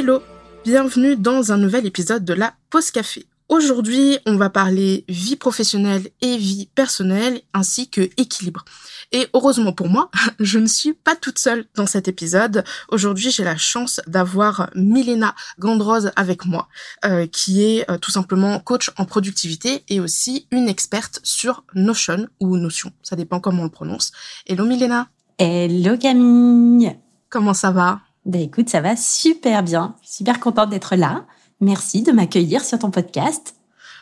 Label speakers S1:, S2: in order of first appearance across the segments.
S1: Hello, bienvenue dans un nouvel épisode de la Pause Café. Aujourd'hui, on va parler vie professionnelle et vie personnelle ainsi que équilibre. Et heureusement pour moi, je ne suis pas toute seule dans cet épisode. Aujourd'hui, j'ai la chance d'avoir Milena Gandrose avec moi, euh, qui est euh, tout simplement coach en productivité et aussi une experte sur Notion ou Notion, ça dépend comment on le prononce. Hello Milena.
S2: Hello Camille.
S1: Comment ça va?
S2: Ben écoute, ça va super bien. Super contente d'être là. Merci de m'accueillir sur ton podcast.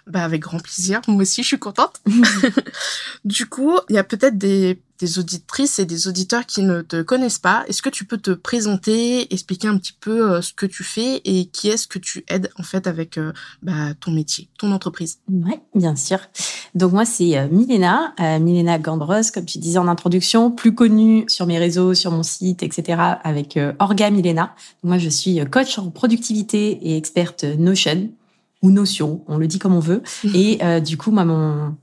S1: Bah avec grand plaisir. Moi aussi, je suis contente. du coup, il y a peut-être des, des, auditrices et des auditeurs qui ne te connaissent pas. Est-ce que tu peux te présenter, expliquer un petit peu euh, ce que tu fais et qui est-ce que tu aides en fait avec euh, bah, ton métier, ton entreprise?
S2: Ouais, bien sûr. Donc moi, c'est euh, Milena, Milena Gandros, comme tu disais en introduction, plus connue sur mes réseaux, sur mon site, etc. avec Orga Milena. moi, je suis coach en productivité et experte Notion ou notion, on le dit comme on veut. Et euh, du coup, moi, mon,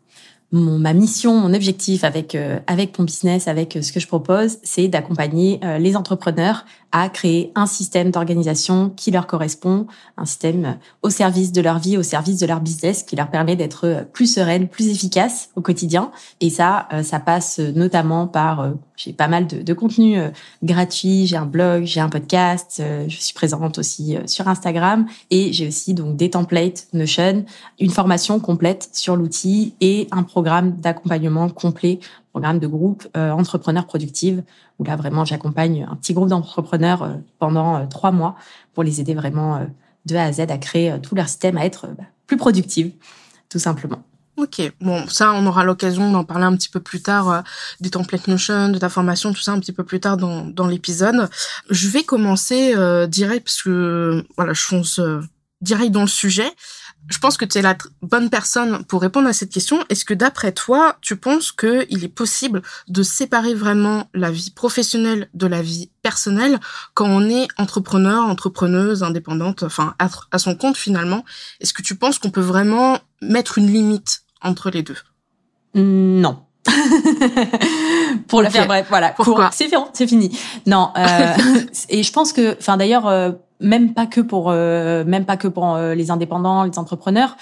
S2: mon, ma mission, mon objectif avec euh, avec mon business, avec euh, ce que je propose, c'est d'accompagner les entrepreneurs à créer un système d'organisation qui leur correspond, un système au service de leur vie, au service de leur business, qui leur permet d'être plus sereine, plus efficace au quotidien. Et ça, ça passe notamment par j'ai pas mal de, de contenu euh, gratuit, j'ai un blog, j'ai un podcast, euh, je suis présente aussi euh, sur Instagram et j'ai aussi donc des templates Notion, une formation complète sur l'outil et un programme d'accompagnement complet, programme de groupe entrepreneurs productifs où là vraiment j'accompagne un petit groupe d'entrepreneurs pendant trois mois pour les aider vraiment de A à Z à créer tout leur système, à être bah, plus productive, tout simplement.
S1: Ok, bon, ça, on aura l'occasion d'en parler un petit peu plus tard, euh, des templates Notion, de ta formation, tout ça un petit peu plus tard dans, l'épisode. Je vais commencer euh, direct, parce que, voilà, je fonce euh, direct dans le sujet. Je pense que tu es la bonne personne pour répondre à cette question. Est-ce que d'après toi, tu penses qu'il est possible de séparer vraiment la vie professionnelle de la vie personnelle quand on est entrepreneur, entrepreneuse, indépendante, enfin à son compte finalement? Est-ce que tu penses qu'on peut vraiment mettre une limite entre les deux?
S2: Non. pour le faire bref, voilà.
S1: Pourquoi
S2: C'est fini, c'est fini. Non. Euh, et je pense que, enfin d'ailleurs, euh, même pas que pour, euh, même pas que pour euh, les indépendants, les entrepreneurs,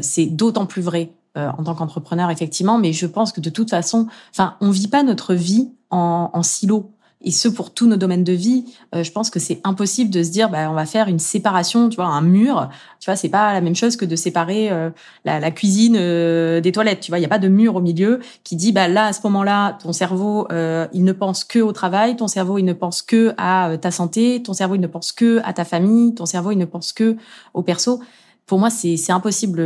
S2: c'est d'autant plus vrai en tant qu'entrepreneur effectivement. Mais je pense que de toute façon, enfin, on vit pas notre vie en, en silo et ce pour tous nos domaines de vie, euh, je pense que c'est impossible de se dire bah on va faire une séparation, tu vois, un mur, tu vois, c'est pas la même chose que de séparer euh, la, la, cuisine euh, des toilettes, tu vois, il y a pas de mur au milieu qui dit bah là à ce moment-là, ton cerveau il ne pense que au travail, ton cerveau il ne pense que à ta santé, ton cerveau il ne pense que à ta famille, ton cerveau il ne pense que au perso. Pour moi, c'est impossible,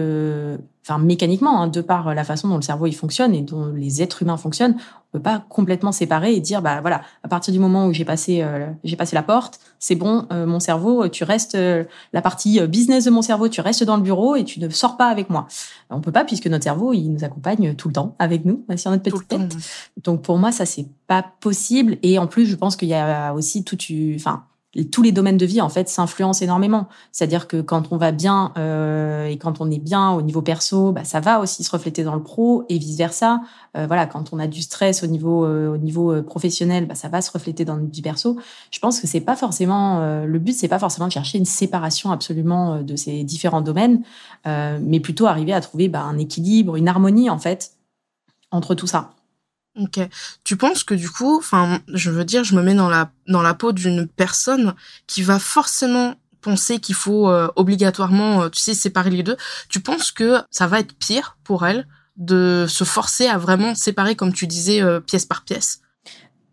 S2: enfin mécaniquement, hein, de par la façon dont le cerveau il fonctionne et dont les êtres humains fonctionnent, on peut pas complètement séparer et dire bah voilà, à partir du moment où j'ai passé euh, j'ai passé la porte, c'est bon, euh, mon cerveau, tu restes euh, la partie business de mon cerveau, tu restes dans le bureau et tu ne sors pas avec moi. On peut pas puisque notre cerveau il nous accompagne tout le temps avec nous sur notre petite tête. Donc pour moi ça c'est pas possible et en plus je pense qu'il y a aussi tout enfin tous les domaines de vie en fait s'influencent énormément. C'est-à-dire que quand on va bien euh, et quand on est bien au niveau perso, bah, ça va aussi se refléter dans le pro et vice versa. Euh, voilà, quand on a du stress au niveau euh, au niveau euh, professionnel, bah, ça va se refléter dans le vie perso. Je pense que c'est pas forcément euh, le but, c'est pas forcément de chercher une séparation absolument de ces différents domaines, mais plutôt arriver à trouver bah, un équilibre, une harmonie en fait entre tout ça.
S1: Ok. Tu penses que du coup, enfin, je veux dire, je me mets dans la dans la peau d'une personne qui va forcément penser qu'il faut euh, obligatoirement, euh, tu sais, séparer les deux. Tu penses que ça va être pire pour elle de se forcer à vraiment séparer, comme tu disais, euh, pièce par pièce?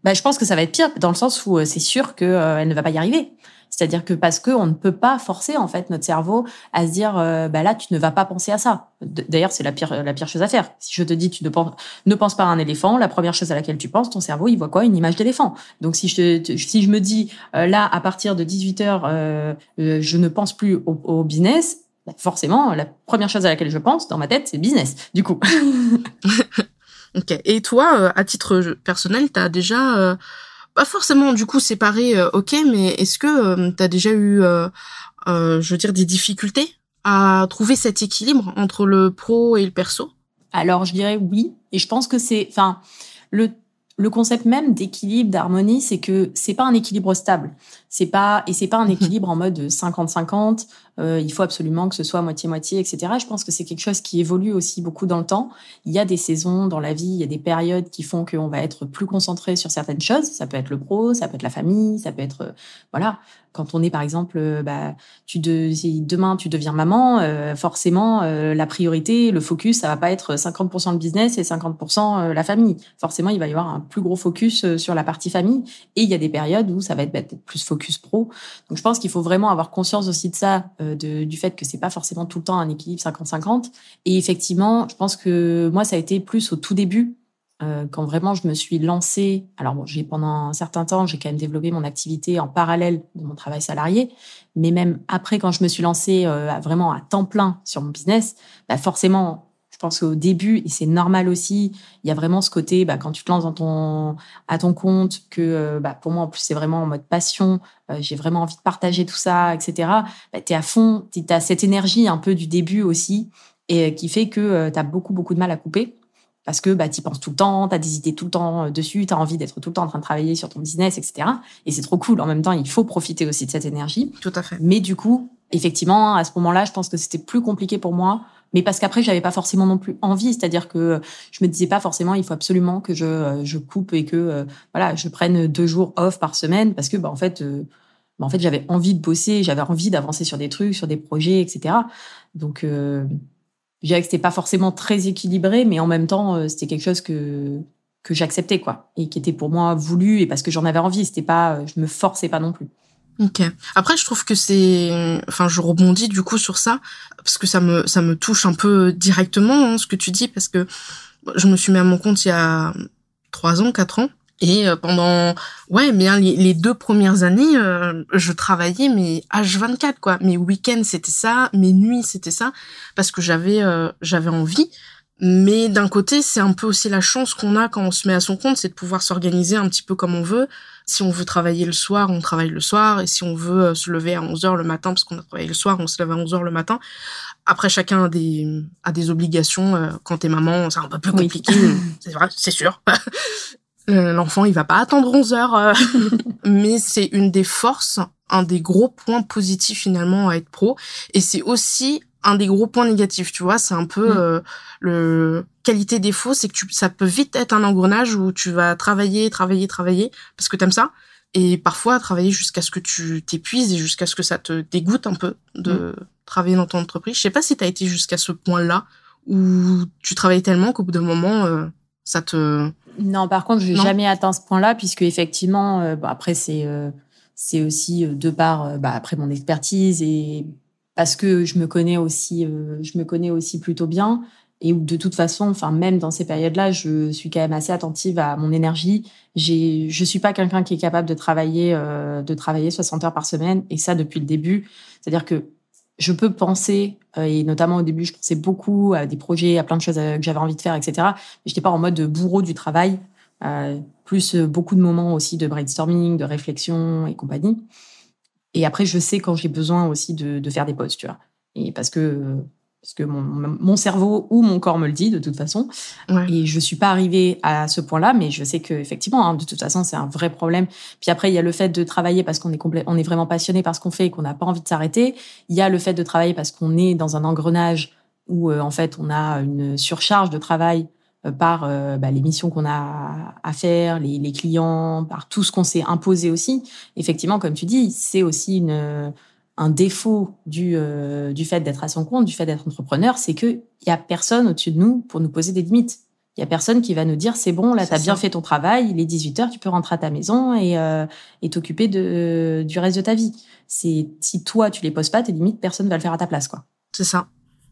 S2: Bah, je pense que ça va être pire dans le sens où c'est sûr qu'elle ne va pas y arriver C'est-à-dire que parce que on ne peut pas forcer en fait notre cerveau à se dire euh, bah là tu ne vas pas penser à ça. D'ailleurs c'est la pire la pire chose à faire. Si je te dis tu ne penses ne pense pas à un éléphant, la première chose à laquelle tu penses, ton cerveau il voit quoi? Une image d'éléphant. Donc si je te, si je me dis euh, là à partir de 18 heures euh, je ne pense plus au, business, bah, forcément la première chose à laquelle je pense dans ma tête c'est business. Du coup.
S1: ok. Et toi à titre personnel tu as déjà pas forcément du coup séparé, euh, ok, mais est-ce que euh, tu as déjà eu, euh, je veux dire, des difficultés à trouver cet équilibre entre le pro et le perso?
S2: Alors je dirais oui, et je pense que c'est, enfin, le le concept même d'équilibre, d'harmonie, c'est que c'est pas un équilibre stable. C'est pas et c'est pas un mhm. équilibre en mode 50-50. Euh, il faut absolument que ce soit moitié-moitié, etc. Je pense que c'est quelque chose qui évolue aussi beaucoup dans le temps. Il y a des saisons dans la vie, il y a des périodes qui font qu'on va être plus concentré sur certaines choses. Ça peut être le pro, ça peut être la famille, ça peut être euh, voilà. Quand on est par exemple, euh, bah, tu de, si demain tu deviens maman, forcément la priorité, le focus, ça va pas être 50% le business et 50% la famille. Forcément, il va y avoir un plus gros focus sur la partie famille. Et il y a des périodes où ça va être peut-être plus focus pro. Donc je pense qu'il faut vraiment avoir conscience aussi de ça euh, du fait que c'est pas forcément tout le temps un équilibre 50-50. Et effectivement, je pense que moi, ça a été plus au tout début, euh, quand vraiment je me suis lancée. Alors bon, j'ai pendant un certain temps, j'ai quand même développé mon activité en parallèle de mon travail salarié, mais même après, quand je me suis lancée euh, vraiment à temps plein sur mon business, bah forcément, pense qu'au début, et c'est normal aussi, il y a vraiment ce côté, bah, quand tu te lances dans ton, à ton compte, que euh, bah, pour moi, en plus, c'est vraiment en mode passion, euh, j'ai vraiment envie de partager tout ça, etc. Bah, tu es à fond, tu as cette énergie un peu du début aussi, et euh, qui fait que tu as beaucoup, beaucoup de mal à couper. Parce que bah, tu penses tout le temps, tu as des idées tout le temps dessus, tu as envie d'être tout le temps en train de travailler sur ton business, etc. Et c'est trop cool. En même temps, il faut profiter aussi de cette énergie.
S1: Tout à fait.
S2: Mais du coup, effectivement, à ce moment-là, je pense que c'était plus compliqué pour moi mais parce qu'après j'avais pas forcément non plus envie. C'est-à-dire que je me disais pas forcément il faut absolument que je je coupe et que euh, voilà je prenne deux jours off par semaine parce que bah en fait euh, bah, en fait j'avais envie de bosser j'avais envie d'avancer sur des trucs sur des projets etc donc euh, je dirais que c'était pas forcément très équilibré mais en même temps euh, c'était quelque chose que que j'acceptais quoi et qui était pour moi voulu et parce que j'en avais envie. C'était pas je me forçais pas non plus
S1: Ok. Après, je trouve que c'est, enfin, je rebondis du coup sur ça parce que ça me ça me touche un peu directement hein, ce que tu dis parce que je me suis mis à mon compte il y a trois ans, quatre ans. Et euh, pendant ouais, mais les, deux premières années, euh, je travaillais mais H24 quoi. Mes week-ends c'était ça, mes nuits c'était ça, parce que j'avais euh, j'avais envie. Mais d'un côté, c'est un peu aussi la chance qu'on a quand on se met à son compte, c'est de pouvoir s'organiser un petit peu comme on veut. Si on veut travailler le soir, on travaille le soir. Et si on veut euh, se lever à 11 heures le matin, parce qu'on a travaillé le soir, on se lève à 11 heures le matin. Après, chacun a des, a des obligations. Euh, quand t'es maman, c'est un peu plus compliqué. c'est vrai, c'est sûr. Euh, l'enfant, il va pas attendre 11 heures. Mais c'est une des forces, un des gros points positifs finalement à être pro. Et c'est aussi un des gros points négatifs, tu vois, c'est un peu mm. euh, le qualité défaut, c'est que tu, ça peut vite être un engrenage où tu vas travailler, travailler, travailler parce que t'aimes ça, et parfois travailler jusqu'à ce que tu t'épuises et jusqu'à ce que ça te dégoûte un peu de mm. travailler dans ton entreprise. Je sais pas si t'as été jusqu'à ce point-là où tu travailles tellement qu'au bout d'un moment euh, ça te
S2: non par contre j'ai jamais atteint ce point-là puisque effectivement euh, après c'est c'est aussi de par bah, après mon expertise et parce que je me connais aussi, euh, je me connais aussi plutôt bien. Et de toute façon, enfin même dans ces périodes-là, je suis quand même assez attentive à mon énergie. J'ai, je suis pas quelqu'un qui est capable de travailler, euh, de travailler 60 heures par semaine, et ça depuis le début. C'est-à-dire que je peux penser, euh, et notamment au début, je pensais beaucoup à des projets, à plein de choses que j'avais envie de faire, etc. Mais j'étais pas en mode bourreau du travail, plus beaucoup de moments aussi de brainstorming, de réflexion et compagnie. Et après, je sais quand j'ai besoin aussi de, de, faire des pauses, tu vois. Et parce que parce que mon, mon, cerveau ou mon corps me le dit de toute façon. Et je suis pas arrivée à ce point-là, mais je sais que effectivement, hein, de toute façon, c'est un vrai problème. Puis après, il y a le fait de travailler parce qu'on est on est vraiment passionné par ce qu'on fait et qu'on n'a pas envie de s'arrêter. Il y a le fait de travailler parce qu'on est dans un engrenage où euh, en fait on a une surcharge de travail euh, par euh, bah, les missions qu'on a à faire, les, les, clients, par tout ce qu'on s'est imposé aussi. Effectivement, comme tu dis, c'est aussi une, un défaut du, euh, du fait d'être à son compte, du fait d'être entrepreneur, c'est qu'il y a personne au-dessus de nous pour nous poser des limites. Il y a personne qui va nous dire c'est bon, là, tu as bien fait ton travail, il est 18 heures, tu peux rentrer à ta maison et euh, et t'occuper de du reste de ta vie. C'est si toi tu les poses pas, tes limites, personne va le faire à ta place, quoi.
S1: C'est ça.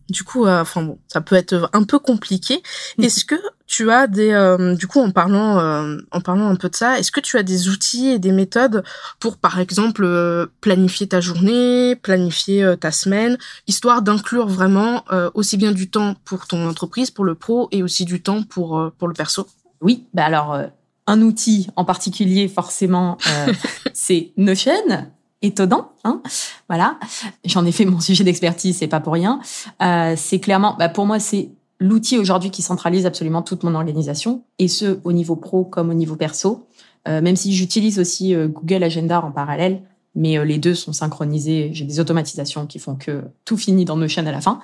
S1: Du coup, euh, enfin bon, ça peut être un peu compliqué.
S2: Mm.
S1: Est-ce que tu as des, euh, du coup, en parlant, euh, en parlant un peu de ça, est-ce que tu as des outils et des méthodes pour, par exemple, euh, planifier ta journée, planifier euh, ta semaine, histoire d'inclure vraiment euh, aussi bien du temps pour ton entreprise, pour le pro, et aussi du temps pour pour le perso?
S2: Oui, bah alors euh, un outil en particulier forcément, euh, c'est Notion. Étonnant, hein Voilà, j'en ai fait mon sujet d'expertise, c'est pas pour rien. Euh, c'est clairement, bah pour moi, c'est l'outil aujourd'hui qui centralise absolument toute mon organisation, et ce au niveau pro comme au niveau perso. Euh, même si j'utilise aussi euh, Google Agenda en parallèle, mais euh, les deux sont synchronisés. J'ai des automatisations qui font que tout finit dans Notion à la fin.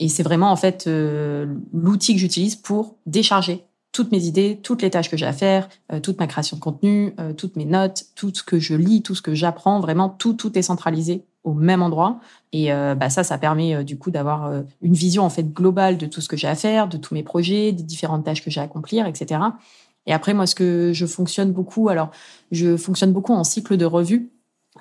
S2: Et c'est vraiment en fait euh, l'outil que j'utilise pour décharger toutes mes idées, toutes les tâches que j'ai à faire, euh, toute ma création de contenu, euh, toutes mes notes, tout ce que je lis, tout ce que j'apprends, vraiment tout tout est centralisé au même endroit. Et euh, bah ça, ça permet euh, du coup d'avoir euh, une vision en fait globale de tout ce que j'ai à faire, de tous mes projets, des différentes tâches que j'ai à accomplir, etc. Et après, moi, ce que je fonctionne beaucoup, alors je fonctionne beaucoup en cycle de revue,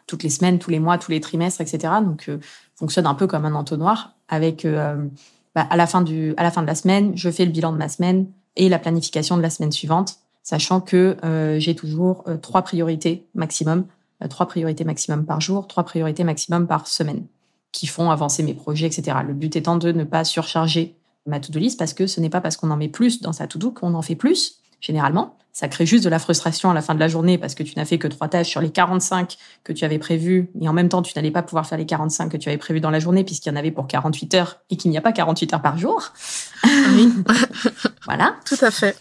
S2: toutes les semaines, tous les mois, tous les trimestres, etc. Donc, euh, fonctionne un peu comme un entonnoir avec bah, à la fin du, à la fin de la semaine, je fais le bilan de ma semaine et la planification de la semaine suivante, sachant que euh, j'ai toujours euh, trois priorités maximum, euh, trois priorités maximum par jour, trois priorités maximum par semaine, qui font avancer mes projets, etc. Le but étant de ne pas surcharger ma to-do list parce que ce n'est pas parce qu'on en met plus dans sa to-do qu'on en fait plus, généralement. Ça crée juste de la frustration à la fin de la journée parce que tu n'as fait que trois tâches sur les 45 que tu avais prévues et en même temps tu n'allais pas pouvoir faire les 45 que tu avais prévues dans la journée puisqu'il y en avait pour 48 heures et qu'il n'y a pas 48 heures par jour.
S1: Oui,
S2: Voilà.
S1: tout à fait.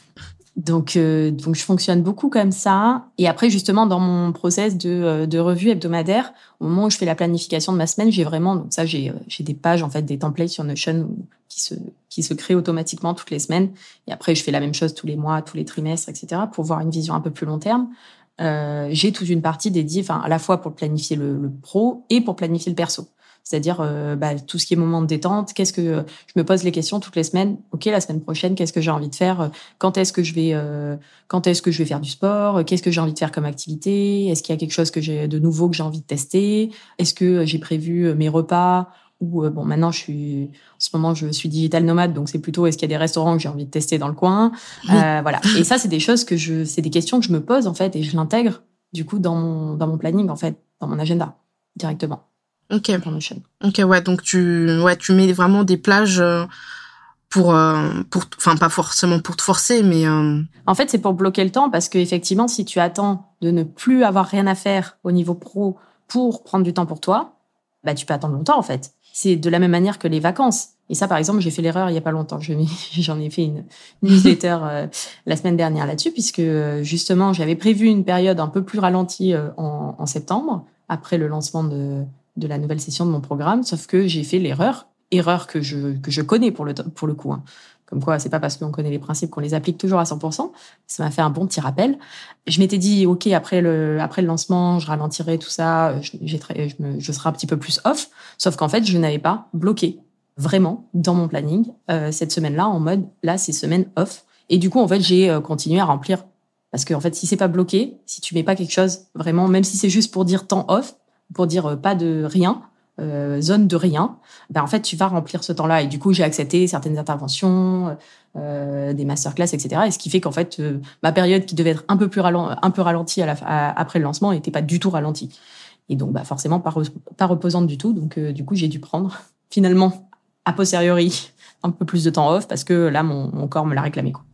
S2: Donc, euh, donc je fonctionne beaucoup comme ça. Et après, justement, dans mon process de, euh, de revue hebdomadaire, au moment où je fais la planification de ma semaine, j'ai vraiment, donc ça, j'ai, euh, des pages, en fait, des templates sur Notion qui se, qui se créent automatiquement toutes les semaines. Et après, je fais la même chose tous les mois, tous les trimestres, etc., pour voir une vision un peu plus long terme. Euh, j'ai toute une partie dédiée, enfin, à la fois pour planifier le, le pro et pour planifier le perso. C'est-à-dire euh, bah, tout ce qui est moment de détente. Qu'est-ce que je me pose les questions toutes les semaines. Ok, la semaine prochaine, qu'est-ce que j'ai envie de faire Quand est-ce que je vais euh, Quand est-ce que je vais faire du sport Qu'est-ce que j'ai envie de faire comme activité Est-ce qu'il y a quelque chose que j'ai de nouveau que j'ai envie de tester Est-ce que j'ai prévu euh, mes repas ou euh, bon maintenant je suis en ce moment je suis digital nomade donc c'est plutôt est-ce qu'il y a des restaurants que j'ai envie de tester dans le coin
S1: Oui.
S2: Euh, voilà et ça c'est des choses que je c'est des questions que je me pose en fait et je l'intègre du coup dans mon dans mon planning en fait dans mon agenda directement
S1: Ok. Ok, ouais, donc tu, ouais, tu mets vraiment des plages euh, pour, euh, pour, enfin pas forcément pour te forcer, mais euh,
S2: En fait, c'est pour bloquer le temps parce que effectivement, si tu attends de ne plus avoir rien à faire au niveau pro pour prendre du temps pour toi, bah tu peux attendre longtemps en fait. C'est de la même manière que les vacances. Et ça, par exemple, j'ai fait l'erreur il y a pas longtemps. J'en ai fait une newsletter euh, la semaine dernière là-dessus, puisque justement, j'avais prévu une période un peu plus ralentie euh, en, en septembre, après le lancement de, de la nouvelle session de mon programme, sauf que j'ai fait l'erreur, erreur que je, que je connais pour le, pour le coup. hein. Comme quoi, c'est pas parce qu'on connaît les principes qu'on les applique toujours à 100%. Ça m'a fait un bon petit rappel. Je m'étais dit, OK, après le, après le lancement, je ralentirai tout ça, je, très- je, me- je serai un petit peu plus off. Sauf qu'en fait, je n'avais pas bloqué vraiment dans mon planning euh, cette semaine-là en mode, là, c'est semaine off. Et du coup, en fait, j'ai euh, continué à remplir. Parce que, en fait, si c'est pas bloqué, si tu mets pas quelque chose vraiment, même si c'est juste pour dire temps off, pour dire euh, pas de rien, euh, zone de rien, ben en fait tu vas remplir ce temps-là et du coup j'ai accepté certaines interventions, euh, des masterclass, etc. Et ce qui fait qu'en fait euh, ma période qui devait être un peu plus ralen- un peu ralentie à la, à- après le lancement n'était pas du tout ralentie. Et donc bah forcément pas, pas reposante du tout. Donc euh, du coup j'ai dû prendre finalement a posteriori un peu plus de temps off parce que là mon, mon corps me l'a réclamé. Quoi.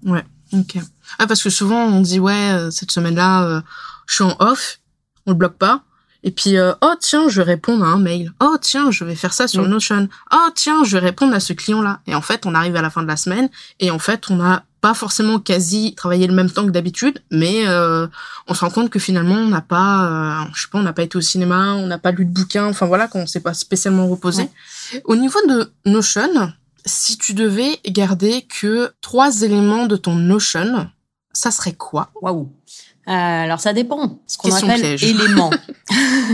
S1: ok. Ah parce que souvent on dit ouais euh, cette semaine-là je suis en off, on le bloque pas. Et puis euh, oh tiens je vais répondre à un mail. Oh tiens je vais faire ça sur
S2: Mm.
S1: Notion. Oh tiens je vais répondre à ce client-là. Et en fait on arrive à la fin de la semaine et en fait on n'a pas forcément quasi travaillé le même temps que d'habitude, mais euh, on se rend compte que finalement on n'a pas, euh, je sais pas, on n'a pas été au cinéma, on n'a pas lu de bouquin, enfin voilà, qu'on s'est pas spécialement reposé. Au niveau de Notion, si tu devais garder que trois éléments de ton Notion, ça serait quoi?
S2: Waouh. Alors ça dépend, ce qu'on appelle éléments.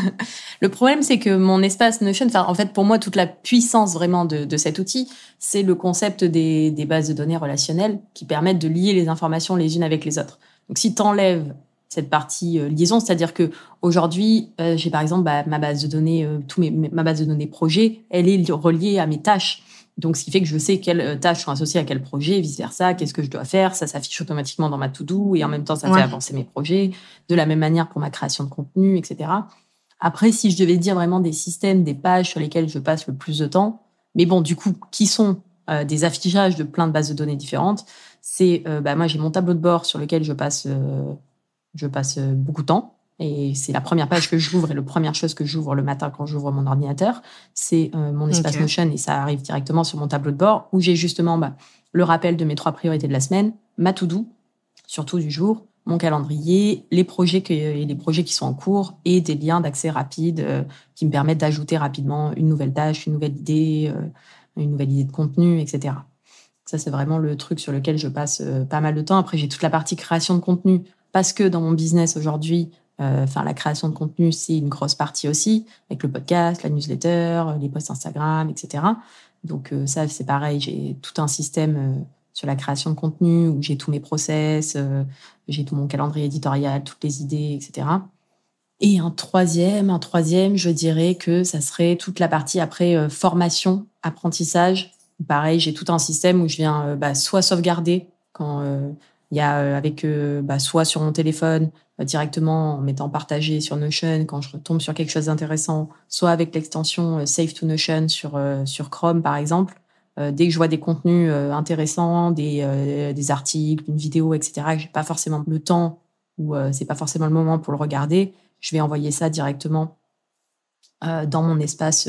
S2: le problème, c'est que mon espace Notion, enfin, en fait, pour moi, toute la puissance vraiment de, de cet outil, c'est le concept des, des, bases de données relationnelles qui permettent de lier les informations les unes avec les autres. Donc, si tu enlèves cette partie euh, liaison, c'est-à-dire que aujourd'hui, euh, j'ai par exemple bah, ma base de données, euh, tout mes, ma base de données projet, elle est reliée à mes tâches. Donc, ce qui fait que je sais quelles tâches sont associées à quel projet, vice versa, qu'est-ce que je dois faire? Ça s'affiche automatiquement dans ma to-do et en même temps, ça fait avancer mes projets. De la même manière pour ma création de contenu, etc. Après, si je devais dire vraiment des systèmes, des pages sur lesquelles je passe le plus de temps, mais bon, du coup, qui sont des affichages de plein de bases de données différentes, c'est, bah, moi, j'ai mon tableau de bord sur lequel je passe je passe euh, beaucoup de temps. Et c'est la première page que j'ouvre et la première chose que j'ouvre le matin quand j'ouvre mon ordinateur, c'est euh, mon espace Notion et ça arrive directement sur mon tableau de bord où j'ai justement bah, le rappel de mes trois priorités de la semaine, ma to-do, surtout du jour, mon calendrier, les projets que, les projets qui sont en cours et des liens d'accès rapide euh, qui me permettent d'ajouter rapidement une nouvelle tâche, une nouvelle idée, une nouvelle idée de contenu, etc. Ça, c'est vraiment le truc sur lequel je passe pas mal de temps. Après, j'ai toute la partie création de contenu parce que dans mon business aujourd'hui, euh, enfin la création de contenu, c'est une grosse partie aussi, avec le podcast, la newsletter, les posts Instagram, etc. Donc euh, ça, c'est pareil, j'ai tout un système euh, sur la création de contenu où j'ai tous mes process, j'ai tout mon calendrier éditorial, toutes les idées, etc. Et un troisième, un troisième, je dirais que ça serait toute la partie après formation, apprentissage. Pareil, j'ai tout un système où je viens bah, soit sauvegarder quand il y a euh, avec euh, bah, soit sur mon téléphone euh, directement en mettant partagé sur Notion quand je retombe sur quelque chose d'intéressant, soit avec l'extension Save to Notion sur sur Chrome par exemple. dès que je vois des contenus intéressants, des, des articles, une vidéo, etc., que j'ai pas forcément le temps ou c'est pas forcément le moment pour le regarder, je vais envoyer ça directement dans mon espace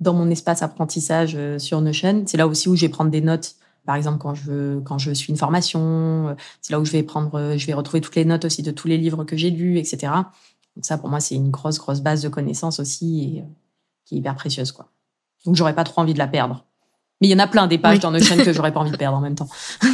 S2: dans mon espace apprentissage sur Notion. C'est là aussi où je vais prendre des notes par exemple, quand je quand je suis une formation, euh, c'est là où je vais prendre, euh, je vais retrouver toutes les notes aussi de tous les livres que j'ai lus, etc. Donc ça, pour moi, c'est une grosse grosse base de connaissances aussi et euh, qui est hyper précieuse, quoi. Donc j'aurais pas trop envie de la perdre. Mais il y en a plein des pages dans nos chaînes que j'aurais pas envie de perdre en même temps.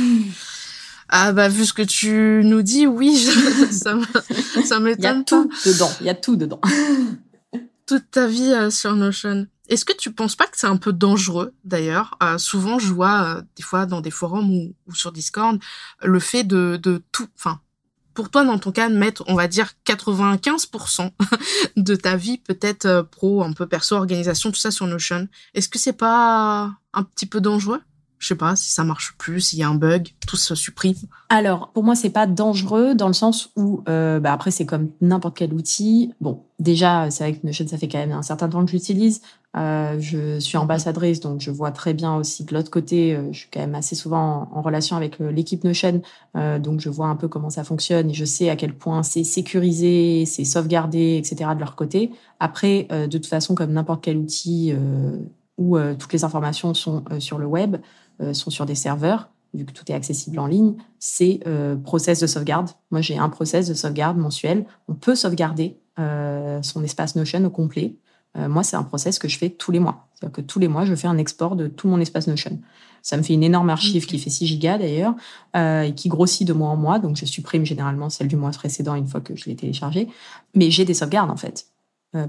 S1: Ah bah vu ce que tu nous dis, oui, ça m'étonne
S2: Il y a tout dedans, il y a tout dedans.
S1: Toute ta vie sur Notion. Est-ce que tu penses pas que c'est un peu dangereux d'ailleurs euh, Souvent, je vois euh, des fois dans des forums ou, sur Discord le fait de, de tout, enfin, pour toi dans ton cas, de mettre, on va dire 95% de ta vie peut-être euh, pro, un peu perso, organisation, tout ça sur Notion. Est-ce que c'est pas un petit peu dangereux? Je sais pas si ça marche plus, s'il y a un bug, tout se supprime.
S2: Alors, pour moi, c'est pas dangereux dans le sens où, bah après, c'est comme n'importe quel outil. Bon, déjà, c'est vrai que Notion, ça fait quand même un certain temps que j'utilise. Euh, je suis ambassadrice, donc je vois très bien aussi de l'autre côté. Euh, je suis quand même assez souvent en, relation avec euh, l'équipe Notion, donc je vois un peu comment ça fonctionne et je sais à quel point c'est sécurisé, c'est sauvegardé, etc. de leur côté. Après, de toute façon, comme n'importe quel outil où toutes les informations sont sur le web, sont sur des serveurs, vu que tout est accessible en ligne, c'est process de sauvegarde. Moi, j'ai un process de sauvegarde mensuel. On peut sauvegarder son espace Notion au complet. Moi, c'est un process que je fais tous les mois. C'est-à-dire que tous les mois, je fais un export de tout mon espace Notion. Ça me fait une énorme archive qui fait 6 gigas d'ailleurs, et qui grossit de mois en mois. Donc, je supprime généralement celle du mois précédent une fois que je l'ai téléchargée. Mais j'ai des sauvegardes, en fait.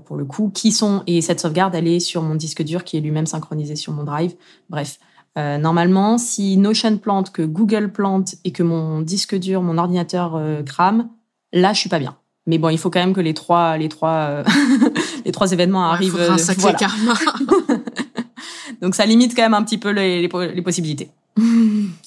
S2: pour le coup, qui sont et cette sauvegarde elle est sur mon disque dur qui est lui-même synchronisé sur mon drive. Bref, euh, normalement, si Notion plante, que Google plante et que mon disque dur, mon ordinateur euh, crame, là, je suis pas bien. Mais bon, il faut quand même que les trois, les trois, euh, les trois événements arrivent.
S1: un sacré karma.
S2: Donc ça limite quand même un petit peu les, les possibilités.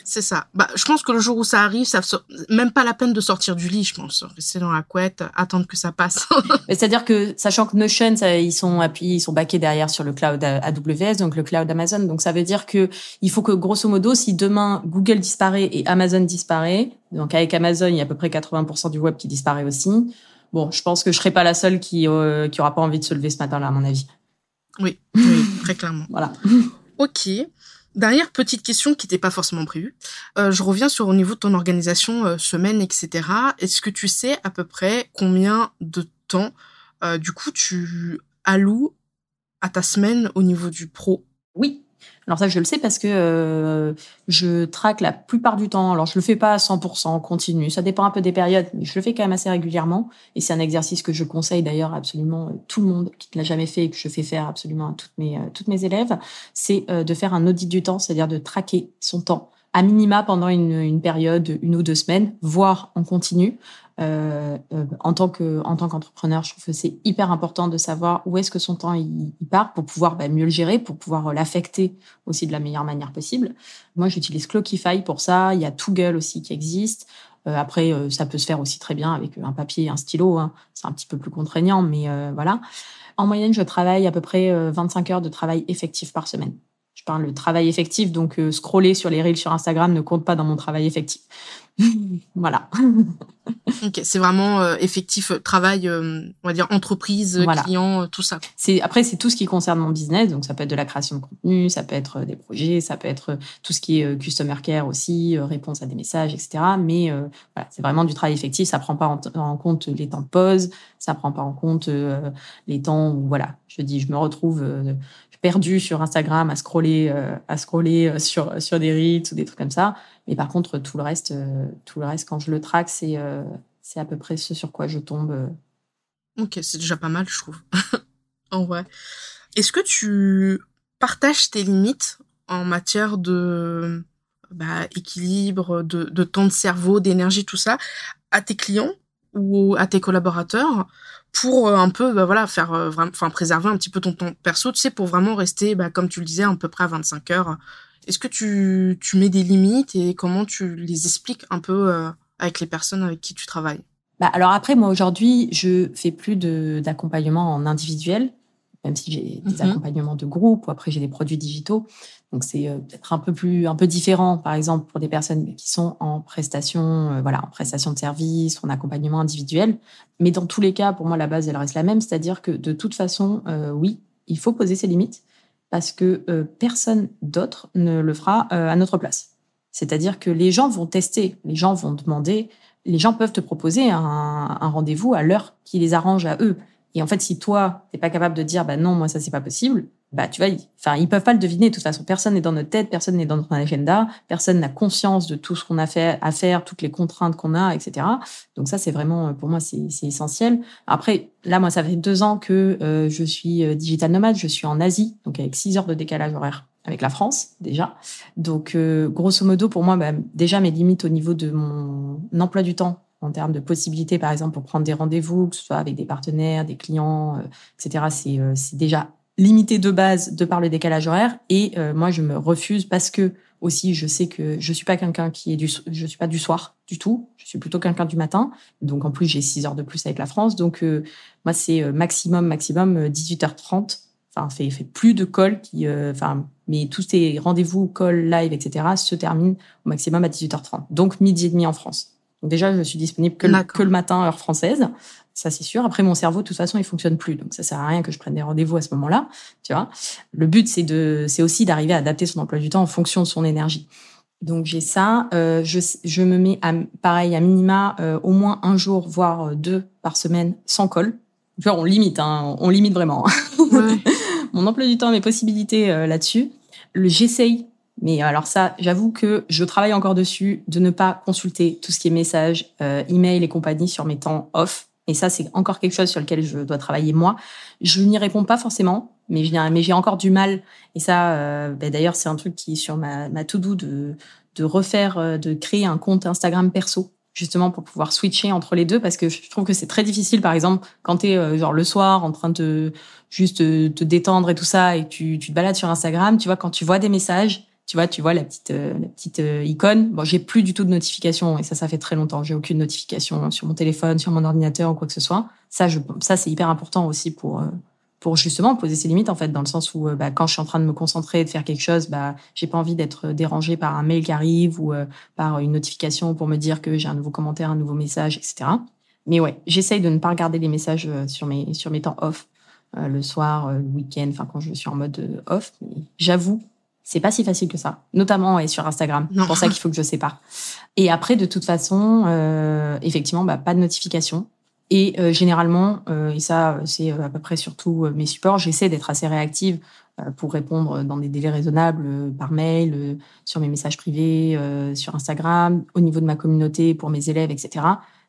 S1: C'est ça. Bah, je pense que le jour où ça arrive, ça même pas la peine de sortir du lit, je pense. Rester dans la couette, attendre que ça passe.
S2: C'est-à-dire que, sachant que Notion, ça, ils sont appuyés, ils sont backés derrière sur le cloud AWS, donc le cloud Amazon. Donc ça veut dire que il faut que, grosso modo, si demain Google disparaît et Amazon disparaît, donc avec Amazon, il y a à peu près 80% du web qui disparaît aussi. Bon, je pense que je serai pas la seule qui, euh, qui aura pas envie de se lever ce matin-là, à mon avis.
S1: Oui, oui très clairement.
S2: voilà.
S1: Ok. Dernière petite question qui n'était pas forcément prévue. Euh, je reviens sur au niveau de ton organisation, euh, semaine, etc. Est-ce que tu sais à peu près combien de temps, euh, du coup, tu alloues à ta semaine au niveau du pro?
S2: Oui. Alors ça, je le sais parce que euh, je traque la plupart du temps. Alors je le fais pas à 100% continu, ça dépend un peu des périodes, mais je le fais quand même assez régulièrement. Et c'est un exercice que je conseille d'ailleurs absolument euh, tout le monde qui ne l'a jamais fait et que je fais faire absolument à toutes mes, euh, mes élèves, c'est de faire un audit du temps, c'est-à-dire de traquer son temps à minima pendant une, période, une ou deux semaines, voire en continu. Euh, euh, en tant que en tant qu'entrepreneur, je trouve que c'est hyper important de savoir où est-ce que son temps il, part pour pouvoir bah, mieux le gérer, pour pouvoir euh, l'affecter aussi de la meilleure manière possible. Moi, j'utilise Clockify pour ça. Il y a Toggle aussi qui existe. Après, ça peut se faire aussi très bien avec un papier et un stylo. Hein. C'est un petit peu plus contraignant, mais voilà. En moyenne, je travaille à peu près 25 heures de travail effectif par semaine. Je parle de travail effectif, donc scroller sur les reels sur Instagram ne compte pas dans mon travail effectif. voilà.
S1: ok, c'est vraiment euh, effectif euh, travail, euh, on va dire entreprise, client, tout ça.
S2: C'est après c'est tout ce qui concerne mon business, donc ça peut être de la création de contenu, ça peut être des projets, ça peut être tout ce qui est customer care aussi, réponse à des messages, etc. Mais voilà, c'est vraiment du travail effectif. Ça prend pas en, compte les temps de pause, ça prend pas en compte les temps où voilà, je dis je me retrouve perdu sur Instagram à scroller, euh, à scroller euh, sur sur des reels ou des trucs comme ça. Mais par contre, tout le reste, euh, tout le reste, quand je le traque, c'est c'est à peu près ce sur quoi je tombe.
S1: Ok, c'est déjà pas mal, je trouve. en vrai. Est-ce que tu partages tes limites en matière de bah, équilibre, de, de temps de cerveau, d'énergie, tout ça, à tes clients? Ou à tes collaborateurs pour euh, un peu bah, voilà faire euh, enfin préserver un petit peu ton temps perso tu sais pour vraiment rester bah, comme tu le disais à peu près à 25 heures. Est-ce que tu, tu mets des limites et comment tu les expliques un peu euh, avec les personnes avec qui tu travailles?
S2: Bah alors après moi aujourd'hui je fais plus d'accompagnement en individuel même si j'ai des mhm. accompagnements de groupe ou après j'ai des produits digitaux. Donc c'est euh, peut-être un peu plus un peu différent par exemple pour des personnes qui sont en prestation euh, voilà, en prestation de service, en accompagnement individuel, mais dans tous les cas pour moi la base elle reste la même, c'est-à-dire que de toute façon euh, oui, il faut poser ses limites parce que personne d'autre ne le fera à notre place. C'est-à-dire que les gens vont tester, les gens vont demander, les gens peuvent te proposer un, un rendez-vous à l'heure qui les arrange à eux. Et en fait, si toi, t'es pas capable de dire, bah non, moi ça c'est pas possible, bah tu ils, enfin ils peuvent pas le deviner. De toute façon, personne n'est dans notre tête, personne n'est dans notre agenda, personne n'a conscience de tout ce qu'on a fait à faire, toutes les contraintes qu'on a, etc. Donc ça, c'est vraiment pour moi c'est essentiel. Après, là, moi, ça fait deux ans que euh, je suis euh, digital nomade, je suis en Asie, donc avec six heures de décalage horaire avec la France déjà. Donc euh, grosso modo, pour moi, bah, déjà mes limites au niveau de mon emploi du temps en termes de possibilités, par exemple, pour prendre des rendez-vous, que ce soit avec des partenaires, des clients, euh, etc. C'est, euh, c'est déjà limité de base de par le décalage horaire. Et euh, moi, je me refuse parce que aussi, je sais que je suis pas quelqu'un qui est du, je suis pas du soir du tout. Je suis plutôt quelqu'un du matin. Donc, en plus, j'ai 6 heures de plus avec la France. Donc, moi, c'est maximum, maximum 18h30. Enfin, fait, fait plus de calls mais tous ces rendez-vous, calls, live, etc. se terminent au maximum à 18h30. Donc, midi et demi en France. Donc déjà, je suis disponible que le, que le matin, heure française. Ça, c'est sûr. Après, mon cerveau, de toute façon, il fonctionne plus. Donc, ça sert à rien que je prenne des rendez-vous à ce moment-là. Tu vois. Le but, c'est de, c'est aussi d'arriver à adapter son emploi du temps en fonction de son énergie. Donc, j'ai ça. Euh, je, je me mets à, pareil, à minima, euh, au moins un jour, voire euh, deux par semaine sans col. Tu vois, on limite, hein, on limite vraiment. mon emploi du temps, mes possibilités euh, là-dessus. J'essaye mais alors ça, j'avoue que je travaille encore dessus, de ne pas consulter tout ce qui est messages, euh, email et compagnie sur mes temps off. Et ça, c'est encore quelque chose sur lequel je dois travailler moi. Je n'y réponds pas forcément, mais j'ai encore du mal. Et ça, euh, ben d'ailleurs, c'est un truc qui est sur ma, ma to-do de, de refaire, euh, de créer un compte Instagram perso justement pour pouvoir switcher entre les deux parce que je trouve que c'est très difficile par exemple quand tu es euh, genre le soir en train de juste te détendre et tout ça et tu, tu te balades sur Instagram, tu vois quand tu vois des messages tu vois, tu vois la petite, euh, la petite euh, icône. Bon, j'ai plus du tout de notification et ça, ça fait très longtemps. J'ai aucune notification sur mon téléphone, sur mon ordinateur ou quoi que ce soit. Ça, je, ça, c'est hyper important aussi pour, euh, pour justement poser ses limites en fait, dans le sens où bah, quand je suis en train de me concentrer et de faire quelque chose, bah, j'ai pas envie d'être dérangée par un mail qui arrive ou par une notification pour me dire que j'ai un nouveau commentaire, un nouveau message, etc. Mais ouais, j'essaye de ne pas regarder les messages sur mes sur mes temps off, le soir, le week-end, enfin quand je suis en mode off. J'avoue c'est pas si facile que ça, notamment et sur Instagram. C'est pour ça qu'il faut que je sépare. Et après, de toute façon, euh, effectivement, bah, pas de notification. Et euh, généralement, euh, et ça, c'est à peu près surtout mes supports, j'essaie d'être assez réactive pour répondre dans des délais raisonnables par mail, sur mes messages privés, sur Instagram, au niveau de ma communauté, pour mes élèves, etc.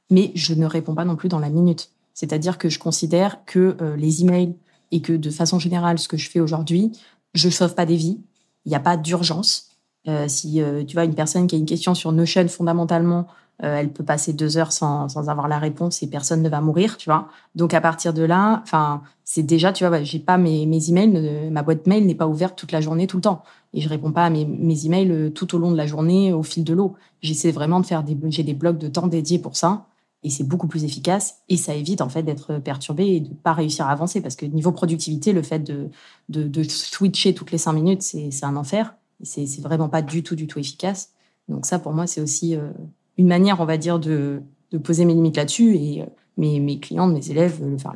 S2: Mais je ne réponds pas non plus dans la minute. C'est-à-dire que je considère que les emails et que de façon générale, ce que je fais aujourd'hui, je sauve pas des vies. Il n'y a pas d'urgence. Euh, si euh, tu vois une personne qui a une question sur Notion, fondamentalement, euh, elle peut passer deux heures sans, sans avoir la réponse et personne ne va mourir, tu vois. Donc à partir de là, enfin, c'est déjà, tu vois, j'ai pas mes, mes emails, ma boîte mail n'est pas ouverte toute la journée, tout le temps, et je réponds pas à mes, mes emails tout au long de la journée, au fil de l'eau. J'essaie vraiment de faire des, j'ai des blocs de temps dédiés pour ça, et c'est beaucoup plus efficace, et ça évite en fait d'être perturbé et de pas réussir à avancer, parce que niveau productivité, le fait de, de, switcher toutes les cinq minutes, c'est un enfer. C'est vraiment pas du tout, du tout efficace. Donc ça, pour moi, c'est aussi euh, une manière, on va dire, de, de poser mes limites là-dessus. Et euh, mes, mes clients, mes élèves, le faire.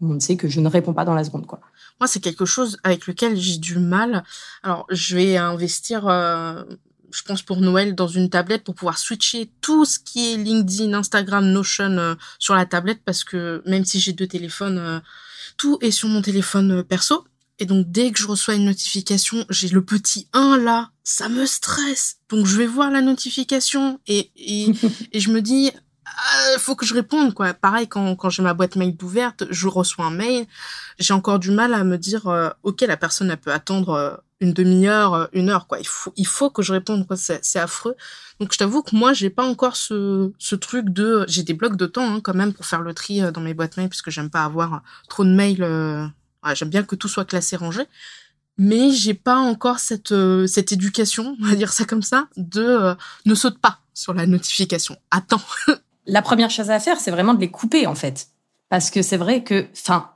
S2: On sait que je ne réponds pas dans la seconde, quoi.
S1: Moi, c'est quelque chose avec lequel j'ai du mal. Alors, je vais investir, euh, je pense pour Noël, dans une tablette pour pouvoir switcher tout ce qui est LinkedIn, Instagram, Notion sur la tablette parce que même si j'ai deux téléphones, tout est sur mon téléphone perso. Et donc dès que je reçois une notification, j'ai le petit 1 là, ça me stresse. Donc je vais voir la notification et, et, et je me dis, faut que je réponde quoi. Pareil quand, quand j'ai ma boîte mail ouverte, je reçois un mail, j'ai encore du mal à me dire, euh, ok la personne elle peut attendre euh, une demi-heure, euh, une heure quoi. Il faut il faut que je réponde quoi. C'est, affreux. Donc je t'avoue que moi j'ai pas encore ce, ce truc de, j'ai des blocs de temps hein, quand même pour faire le tri dans mes boîtes mail parce que j'aime pas avoir trop de mails J'aime bien que tout soit classé, rangé, mais j'ai pas encore cette euh, cette éducation, on va dire ça comme ça, de euh, ne saute pas sur la notification. Attends.
S2: la première chose à faire, c'est vraiment de les couper en fait, parce que c'est vrai que, enfin,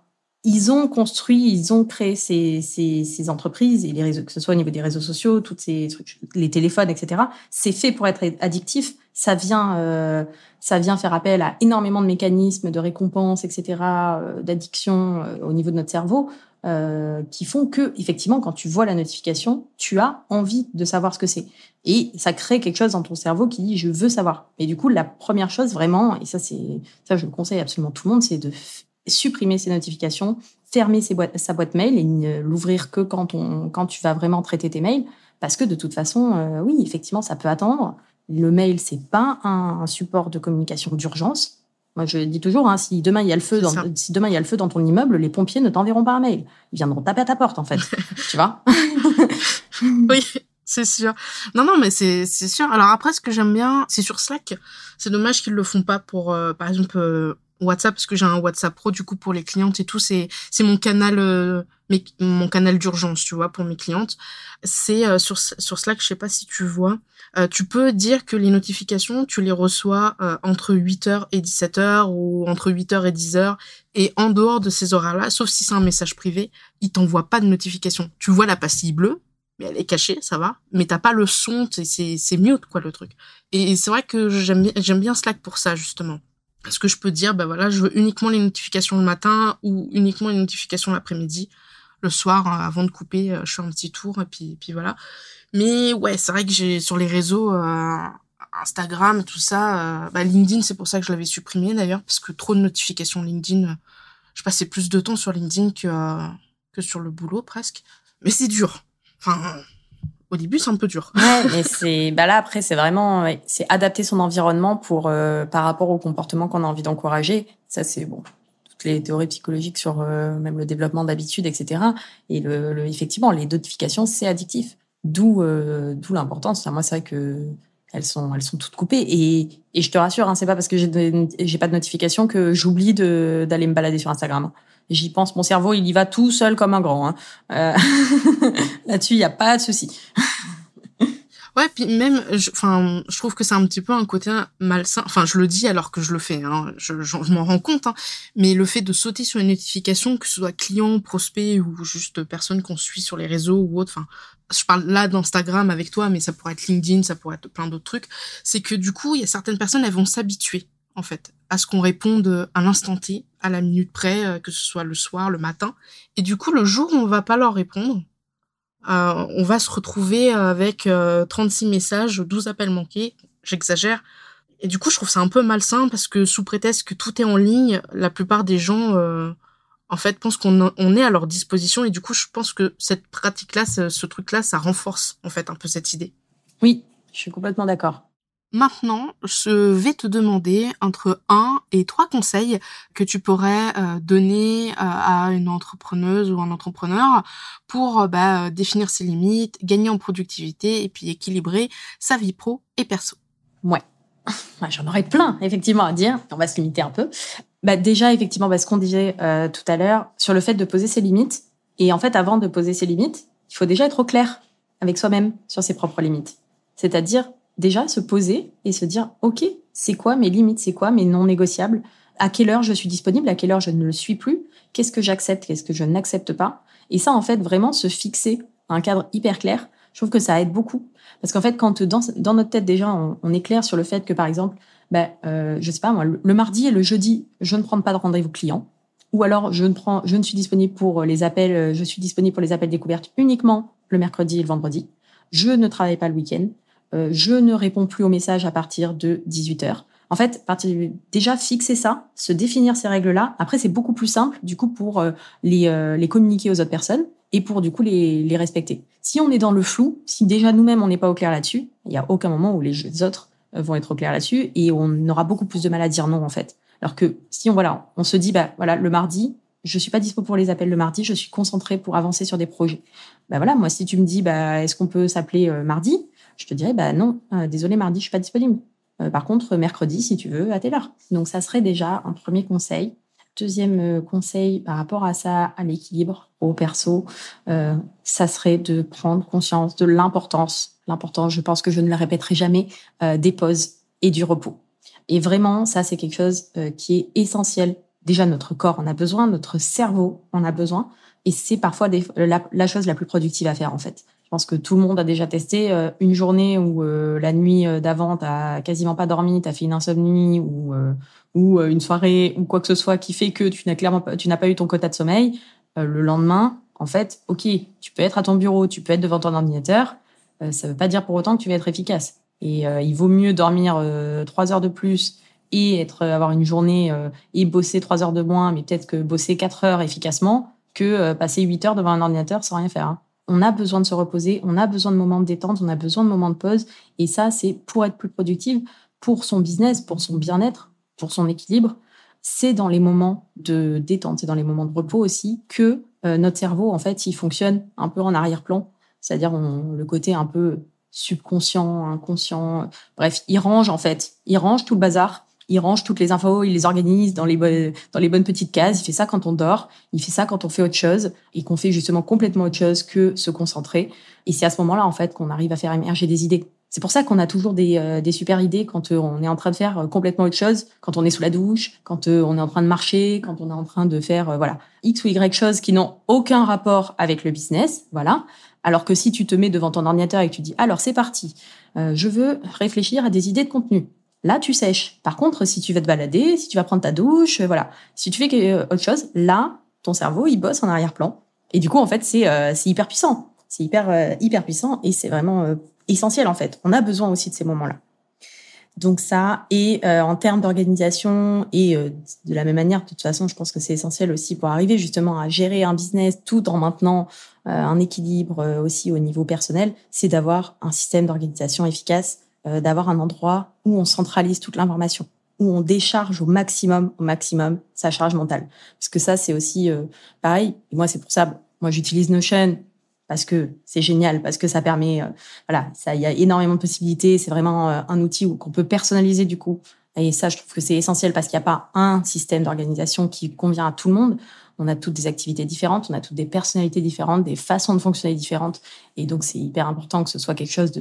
S2: ils ont construit, ils ont créé ces, ces, ces, entreprises et les réseaux, que ce soit au niveau des réseaux sociaux, toutes ces les téléphones, etc. C'est fait pour être addictif. Ça vient, euh, ça vient faire appel à énormément de mécanismes de récompense, etc., euh, d'addiction euh, au niveau de notre cerveau, euh, qui font que, effectivement, quand tu vois la notification, tu as envie de savoir ce que c'est. Et ça crée quelque chose dans ton cerveau qui dit je veux savoir. Et du coup, la première chose vraiment, et ça c'est ça je le conseille absolument tout le monde, c'est de supprimer ces notifications, fermer ses boîtes, sa boîte mail et ne l'ouvrir que quand, on, quand tu vas vraiment traiter tes mails. Parce que de toute façon, euh, oui, effectivement, ça peut attendre. Le mail, c'est pas un, support de communication d'urgence. Moi, je dis toujours, hein, si demain il y a le feu, dans, si demain il y a le feu dans ton immeuble, les pompiers ne t'enverront pas un mail. Ils viendront taper à ta porte, en fait. tu vois?
S1: Oui, c'est sûr. Non, non, mais c'est c'est sûr. Alors après, ce que j'aime bien, c'est sur Slack. C'est dommage qu'ils le font pas pour, euh, par exemple, euh, WhatsApp parce que j'ai un WhatsApp Pro du coup pour les clientes et tout c'est c'est mon canal euh, mon canal d'urgence tu vois pour mes clientes c'est euh, sur sur Slack je sais pas si tu vois euh, tu peux dire que les notifications tu les reçois entre 8h et 17h ou entre 8h et 10h et en dehors de ces horaires-là sauf si c'est un message privé il t'envoie pas de notification tu vois la pastille bleue mais elle est cachée, ça va. Mais t'as pas le son, c'est c'est mute quoi le truc. Et c'est vrai que j'aime j'aime bien Slack pour ça justement. Est-ce que je peux dire, bah voilà, je veux uniquement les notifications le matin ou uniquement les notifications l'après-midi. Le soir, euh, avant de couper, euh, je fais un petit tour et puis, puis voilà. Mais ouais, c'est vrai que j'ai sur les réseaux euh, Instagram, tout ça, bah LinkedIn, c'est pour ça que je l'avais supprimé d'ailleurs, parce que trop de notifications LinkedIn. je passais plus de temps sur LinkedIn que, que sur le boulot presque. Mais c'est dur. Enfin, au début, c'est un peu dur.
S2: Ouais, mais c'est bah là après, c'est vraiment c'est adapter son environnement pour euh, par rapport au comportement qu'on a envie d'encourager. Ça, c'est bon toutes les théories psychologiques sur euh, même le développement d'habitudes, etc. Et effectivement, les notifications, c'est addictif. D'où euh, d'où l'importance. moi, c'est vrai que elles sont elles sont toutes coupées et, et je te rassure, hein, c'est pas parce que j'ai j'ai pas de notification que j'oublie d'aller me balader sur Instagram. J'y pense, mon cerveau, il y va tout seul comme un grand. Hein. Euh... Là-dessus, il n'y a pas de souci.
S1: Ouais, puis même, enfin, je, trouve que c'est un petit peu un côté malsain. Enfin, je le dis alors que je le fais, hein, je, je, m'en rends compte. Hein, mais le fait de sauter sur une notification, que ce soit client, prospect ou juste personne qu'on suit sur les réseaux ou autre, enfin, je parle là d'Instagram avec toi, mais ça pourrait être LinkedIn, ça pourrait être plein d'autres trucs. C'est que du coup, il y a certaines personnes, elles vont s'habituer en fait, à ce qu'on réponde à l'instant T, à la minute près, euh, que ce soit le soir, le matin. Et du coup, le jour où on va pas leur répondre, euh, on va se retrouver avec 36 euh, messages, 12 appels manqués, j'exagère. Et du coup, je trouve ça un peu malsain parce que sous prétexte que tout est en ligne, la plupart des gens en fait, pensent qu'on on est à leur disposition et du coup, je pense que cette pratique-là, ce, ce truc-là, ça renforce en fait un peu cette idée.
S2: Oui, je suis complètement d'accord.
S1: Maintenant, je vais te demander entre un et trois conseils que tu pourrais euh, donner euh, à une entrepreneuse ou un entrepreneur pour euh, bah, définir ses limites, gagner en productivité et puis équilibrer sa vie pro et perso.
S2: Ouais. J'en aurais plein, effectivement, à dire. On va se limiter un peu. Bah, déjà, effectivement, bah, ce qu'on disait tout à l'heure sur le fait de poser ses limites. Et en fait, avant de poser ses limites, il faut déjà être au clair avec soi-même sur ses propres limites. C'est-à-dire déjà se poser et se dire, OK, c'est quoi mes limites, c'est quoi mes non négociables, à quelle heure je suis disponible, à quelle heure je ne le suis plus, qu'est-ce que j'accepte, qu'est-ce que je n'accepte pas? Et ça, en fait, vraiment se fixer un cadre hyper clair, je trouve que ça aide beaucoup. Parce qu'en fait, quand dans, dans notre tête déjà, on, est clair sur le fait que, par exemple, ben, euh, je sais pas moi, le, mardi et le jeudi, je ne prends pas de rendez-vous client. Ou alors, je ne prends, je ne suis disponible pour les appels, euh, je suis disponible pour les appels découvertes uniquement le mercredi et le vendredi. Je ne travaille pas le week-end. Euh, je ne réponds plus aux messages à partir de 18 heures. En fait, déjà fixer ça, se définir ces règles-là. Après, c'est beaucoup plus simple du coup pour euh, les, euh, les communiquer aux autres personnes et pour du coup les, les respecter. Si on est dans le flou, si déjà nous-mêmes on n'est pas au clair là-dessus, il y a aucun moment où les autres vont être au clair là-dessus et on aura beaucoup plus de mal à dire non en fait. Alors que si on voilà, on se dit bah voilà le mardi, je suis pas dispo pour les appels le mardi, je suis concentré pour avancer sur des projets. Bah voilà, moi si tu me dis bah est-ce qu'on peut s'appeler mardi, je te dirais, bah non, euh, désolé, mardi, je suis pas disponible. Euh, par contre, mercredi, si tu veux, à telle heure. Donc, ça serait déjà un premier conseil. Deuxième euh, conseil par rapport à ça, à l'équilibre, au perso, ça serait de prendre conscience de l'importance, l'importance, je pense que je ne le répéterai jamais, des pauses et du repos. Et vraiment, ça, c'est quelque chose qui est essentiel. Déjà, notre corps en a besoin, notre cerveau en a besoin, et c'est parfois la, chose la plus productive à faire, en fait. Je pense que tout le monde a déjà testé euh, une journée où euh, la nuit euh, d'avant, t'as quasiment pas dormi, t'as fait une insomnie ou ou une soirée ou quoi que ce soit qui fait que tu n'as clairement pas, tu n'as pas eu ton quota de sommeil. le lendemain, en fait, ok, tu peux être à ton bureau, tu peux être devant ton ordinateur. ça veut pas dire pour autant que tu vas être efficace. Et il vaut mieux dormir trois heures de plus et être avoir une journée et bosser trois heures de moins, mais peut-être que bosser quatre heures efficacement que passer huit heures devant un ordinateur sans rien faire. Hein on a besoin de se reposer, on a besoin de moments de détente, on a besoin de moments de pause. Et ça, c'est pour être plus productive, pour son business, pour son bien-être, pour son équilibre. C'est dans les moments de détente, c'est dans les moments de repos aussi que euh, notre cerveau, en fait, il fonctionne un peu en arrière-plan. C'est-à-dire le côté un peu subconscient, inconscient. Bref, il range, en fait. Il range tout le bazar il range toutes les infos, il les organise dans les, bonnes, dans les bonnes petites cases. Il fait ça quand on dort, il fait ça quand on fait autre chose et qu'on fait justement complètement autre chose que se concentrer. Et c'est à ce moment-là, en fait, qu'on arrive à faire émerger des idées. C'est pour ça qu'on a toujours des, euh, super idées quand euh, on est en train de faire euh, complètement autre chose, quand on est sous la douche, quand on est en train de marcher, quand on est en train de faire voilà x ou y choses qui n'ont aucun rapport avec le business, voilà. Alors que si tu te mets devant ton ordinateur et que tu dis alors c'est parti, je veux réfléchir à des idées de contenu. Là, tu sèches. Par contre, si tu vas te balader, si tu vas prendre ta douche, euh, voilà. Si tu fais euh, autre chose, là, ton cerveau, il bosse en arrière-plan. Et du coup, en fait, c'est euh, hyper puissant. C'est hyper, hyper puissant et c'est vraiment essentiel, en fait. On a besoin aussi de ces moments-là. Donc ça, et en termes d'organisation et de la même manière, de toute façon, je pense que c'est essentiel aussi pour arriver justement à gérer un business tout en maintenant un équilibre aussi au niveau personnel, c'est d'avoir un système d'organisation efficace euh, d'avoir un endroit où on centralise toute l'information, où on décharge au maximum, au maximum sa charge mentale. Parce que ça, c'est aussi euh, pareil. Et moi, c'est pour ça, moi, j'utilise Notion parce que c'est génial, parce que ça permet, euh, voilà, ça, il y a énormément de possibilités. C'est vraiment un outil qu'on peut personnaliser du coup. Et ça, je trouve que c'est essentiel parce qu'il n'y a pas un système d'organisation qui convient à tout le monde. On a toutes des activités différentes, on a toutes des personnalités différentes, des façons de fonctionner différentes. Et donc, c'est hyper important que ce soit quelque chose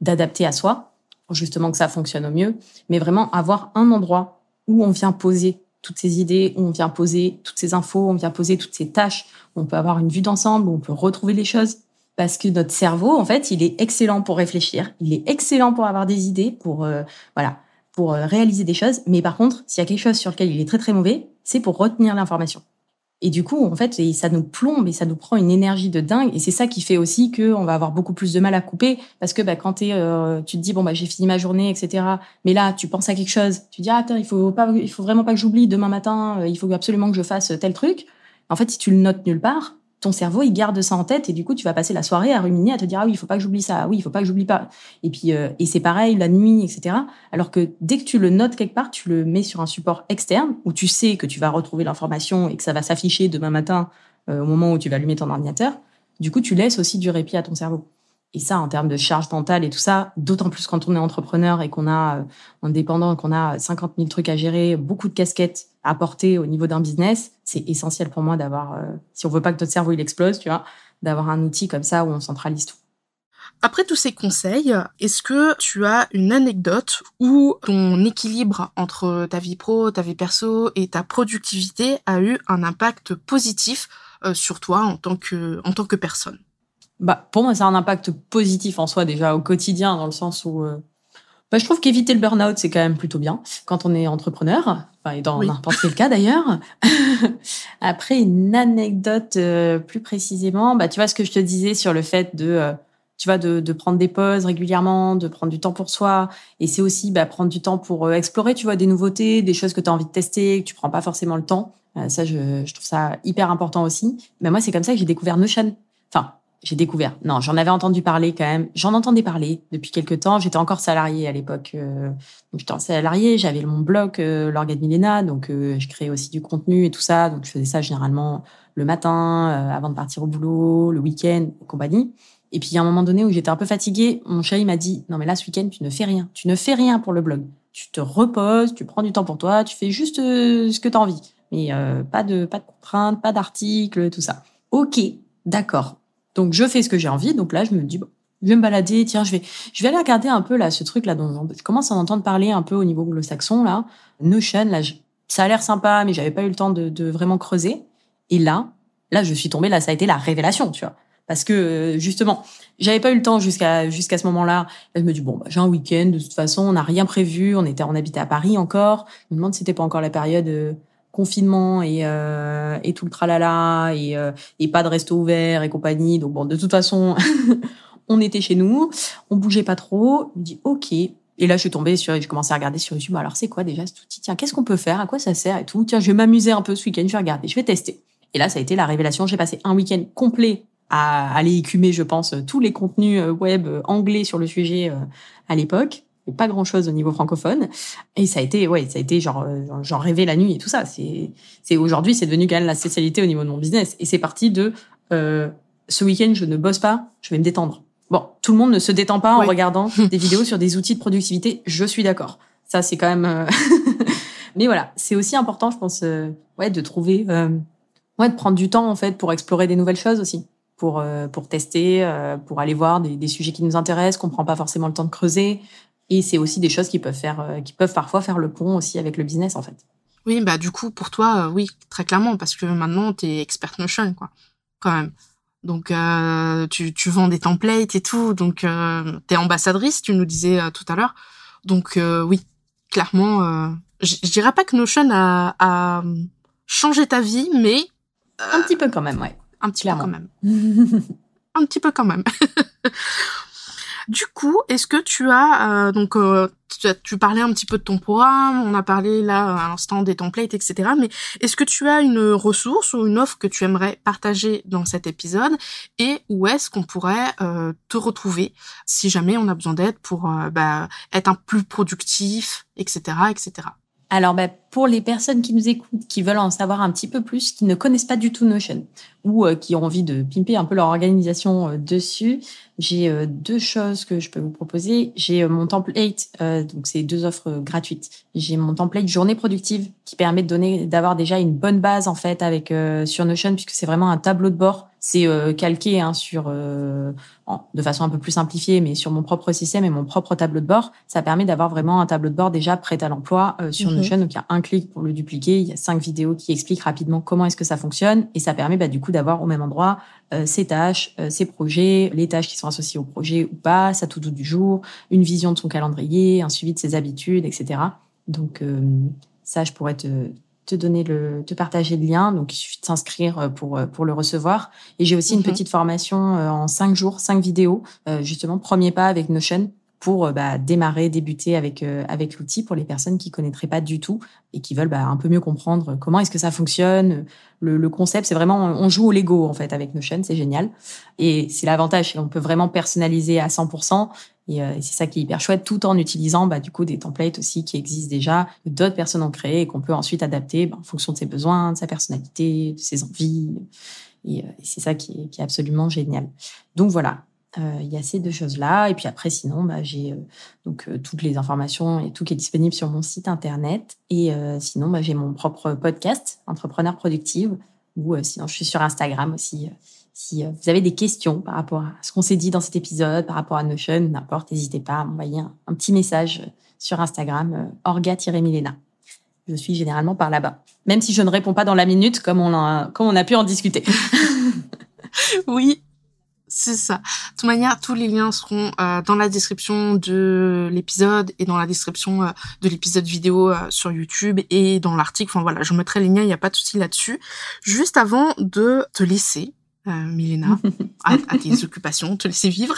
S2: d'adapté à soi justement que ça fonctionne au mieux, mais vraiment avoir un endroit où on vient poser toutes ces idées, où on vient poser toutes ces infos, on vient poser toutes ces tâches, où on peut avoir une vue d'ensemble, où on peut retrouver les choses. Parce que notre cerveau, en fait, il est excellent pour réfléchir, il est excellent pour avoir des idées, pour euh, voilà, pour euh, réaliser des choses. Mais par contre, s'il y a quelque chose sur lequel il est très très mauvais, c'est pour retenir l'information. Et du coup, en fait, ça nous plombe et ça nous prend une énergie de dingue. Et c'est ça qui fait aussi que on va avoir beaucoup plus de mal à couper, parce que bah, quand euh, tu te dis bon bah j'ai fini ma journée, etc. Mais là, tu penses à quelque chose, tu dis ah attends, il faut pas, il faut vraiment pas que j'oublie demain matin, euh, il faut absolument que je fasse tel truc. En fait, si tu le notes nulle part, ton cerveau il garde ça en tête et du coup tu vas passer la soirée à ruminer à te dire ah oui il faut pas que j'oublie ça ah oui il faut pas que j'oublie pas. Et puis euh, et c'est pareil la nuit etc alors que dès que tu le notes quelque part tu le mets sur un support externe où tu sais que tu vas retrouver l'information et que ça va s'afficher demain matin euh, au moment où tu vas allumer ton ordinateur du coup tu laisses aussi du répit à ton cerveau et ça, en termes de charge mentale et tout ça, d'autant plus quand on est entrepreneur et qu'on a euh, indépendant, qu'on a 50 000 trucs à gérer, beaucoup de casquettes à porter au niveau d'un business, c'est essentiel pour moi d'avoir, euh, si on veut pas que notre cerveau il explose, tu vois, d'avoir un outil comme ça où on centralise tout.
S1: Après tous ces conseils, est-ce que tu as une anecdote où ton équilibre entre ta vie pro, ta vie perso et ta productivité a eu un impact positif euh, sur toi en tant que, en tant que personne?
S2: Bah, pour moi, ça a un impact positif en soi déjà au quotidien, dans le sens où euh, bah, je trouve qu'éviter le burn-out, c'est quand même plutôt bien quand on est entrepreneur, enfin, et dans n'importe quel cas d'ailleurs. Après, une anecdote euh, plus précisément, bah, tu vois ce que je te disais sur le fait de, euh, tu vois, de, de, prendre des pauses régulièrement, de prendre du temps pour soi. Et c'est aussi bah, prendre du temps pour explorer, tu vois, des nouveautés, des choses que tu as envie de tester, que tu prends pas forcément le temps. ça, je, je trouve ça hyper important aussi. Mais moi, c'est comme ça que j'ai découvert Notion. Enfin, j'ai découvert. Non, j'en avais entendu parler quand même. J'en entendais parler depuis quelques temps. J'étais encore salariée à l'époque. Euh, j'étais salariée, j'avais mon blog, euh, l'Organe Milena, donc euh, je créais aussi du contenu et tout ça. Donc je faisais ça généralement le matin, euh, avant de partir au boulot, le week-end, compagnie. Et puis il y a un moment donné où j'étais un peu fatiguée, mon chéri m'a dit non mais là ce week-end tu ne fais rien, tu ne fais rien pour le blog. Tu te reposes, tu prends du temps pour toi, tu fais juste ce que tu as envie. Mais pas de pas de contraintes, pas d'articles, tout ça. OK, d'accord. Donc je fais ce que j'ai envie. Donc là, je me dis, bon, je vais me balader. Tiens, je vais, je vais aller regarder un peu là ce truc là dont je commence à en entendre parler un peu au niveau anglo-saxon là. Notion, là, ça a l'air sympa, mais j'avais pas eu le temps de, de, vraiment creuser. Et là, là, je suis tombée. Là, ça a été la révélation, tu vois. Parce que euh, justement, j'avais pas eu le temps jusqu'à jusqu'à ce moment-là. Là, je me dis bon, bah, j'ai un week-end. De toute façon, on n'a rien prévu. On était, on habitait à Paris encore. Je me demande si c'était pas encore la période euh, confinement et, euh, et tout le tralala et, euh, et pas de resto ouvert et compagnie. Donc bon, de toute façon, on était chez nous, on bougeait pas trop. Je me dis ok. Et là, je suis tombée sur, je commençais à regarder sur YouTube. Alors, c'est quoi déjà ce outil? Tiens, qu'est-ce qu'on peut faire? À quoi ça sert? Et tout Tiens, je vais m'amuser un peu ce week-end. Je vais regarder, je vais tester. Et là, ça a été la révélation. J'ai passé un week-end complet à aller écumer, je pense, tous les contenus euh, web anglais sur le sujet à l'époque pas grand chose au niveau francophone. Et ça a été, ouais, ça a été genre, euh, j'en rêvais la nuit et tout ça. C'est, c'est aujourd'hui, c'est devenu quand même la spécialité au niveau de mon business. Et c'est parti de, euh, ce week-end, je ne bosse pas, je vais me détendre. Bon, tout le monde ne se détend pas en regardant des vidéos sur des outils de productivité. Je suis d'accord. Ça, c'est quand même. Euh, mais voilà, c'est aussi important, je pense, ouais, de trouver, ouais, de prendre du temps en fait pour explorer des nouvelles choses aussi, pour pour tester, pour aller voir des, des, sujets qui nous intéressent, qu'on prend pas forcément le temps de creuser, et c'est aussi des choses qui peuvent faire, euh, qui peuvent parfois faire le pont aussi avec le business, en fait.
S1: Oui, bah du coup, pour toi, euh, oui, très clairement, parce que maintenant, tu es expert Notion, quoi, quand même. Donc, euh, tu, tu vends des templates et tout, donc euh, tu es ambassadrice, tu nous disais tout à l'heure. Donc, oui, clairement, je dirais pas que Notion a, a, changé ta vie, mais...
S2: un petit peu quand même, ouais.
S1: Un petit peu quand même. un petit peu quand même. Du coup, est-ce que tu as euh, donc euh, tu, parlais un petit peu de ton programme, on a parlé là à l'instant des templates, etc. Mais est-ce que tu as une ressource ou une offre que tu aimerais partager dans cet épisode et où est-ce qu'on pourrait euh, te retrouver si jamais on a besoin d'aide pour bah, être un plus productif, etc., etc.
S2: Alors, bah, pour les personnes qui nous écoutent, qui veulent en savoir un petit peu plus, qui ne connaissent pas du tout Notion ou euh, qui ont envie de pimper un peu leur organisation euh, dessus, j'ai euh, deux choses que je peux vous proposer. J'ai mon template, donc c'est deux offres gratuites. J'ai mon template journée productive qui permet de donner, d'avoir déjà une bonne base en fait avec sur Notion puisque c'est vraiment un tableau de bord c'est calqué hein, sur, de façon un peu plus simplifiée, mais sur mon propre système et mon propre tableau de bord. Ça permet d'avoir vraiment un tableau de bord déjà prêt à l'emploi sur Notion. Donc il y a un clic pour le dupliquer, il y a cinq vidéos qui expliquent rapidement comment est-ce que ça fonctionne, et ça permet bah, du coup d'avoir au même endroit ses tâches, ses projets, les tâches qui sont associées au projet ou pas, sa tout du jour, une vision de son calendrier, un suivi de ses habitudes, etc. Donc ça, je pourrais te te donner le, te partager le lien. Donc, il suffit de s'inscrire euh, pour, euh, pour le recevoir. Et j'ai aussi une mhm. petite formation euh, en cinq jours, cinq vidéos, justement, premier pas avec Notion pour euh, bah, démarrer, débuter avec euh, avec l'outil pour les personnes qui connaîtraient pas du tout et qui veulent bah, un peu mieux comprendre comment est-ce que ça fonctionne. Le, le concept, c'est vraiment on joue au Lego en fait avec Notion, c'est génial et c'est l'avantage, on peut vraiment personnaliser à 100% et, euh, et c'est ça qui est hyper chouette, tout en utilisant bah, du coup des templates aussi qui existent déjà, que d'autres personnes ont créé et qu'on peut ensuite adapter bah, en fonction de ses besoins, de sa personnalité, de ses envies. Et, et c'est ça qui est, qui est absolument génial. Donc voilà, euh, il y a ces deux choses-là. Et puis après, sinon, bah, j'ai euh, donc euh, toutes les informations et tout qui est disponible sur mon site internet. Et sinon, bah, j'ai mon propre podcast, Entrepreneur Productive, ou sinon, je suis sur Instagram aussi. si vous avez des questions par rapport à ce qu'on s'est dit dans cet épisode, par rapport à Notion, n'importe, n'hésitez pas à m'envoyer un, petit message sur Instagram, orga-milena. Je suis généralement par là-bas. Même si je ne réponds pas dans la minute, comme on a, comme on a pu en discuter.
S1: oui, c'est ça. De toute manière, tous les liens seront euh, dans la description de l'épisode et dans la description euh, de l'épisode vidéo euh, sur YouTube et dans l'article. Enfin voilà, je mettrai les liens, il n'y a pas de souci là-dessus. Juste avant de te laisser, Milena, à, à, tes occupations, te laisser vivre,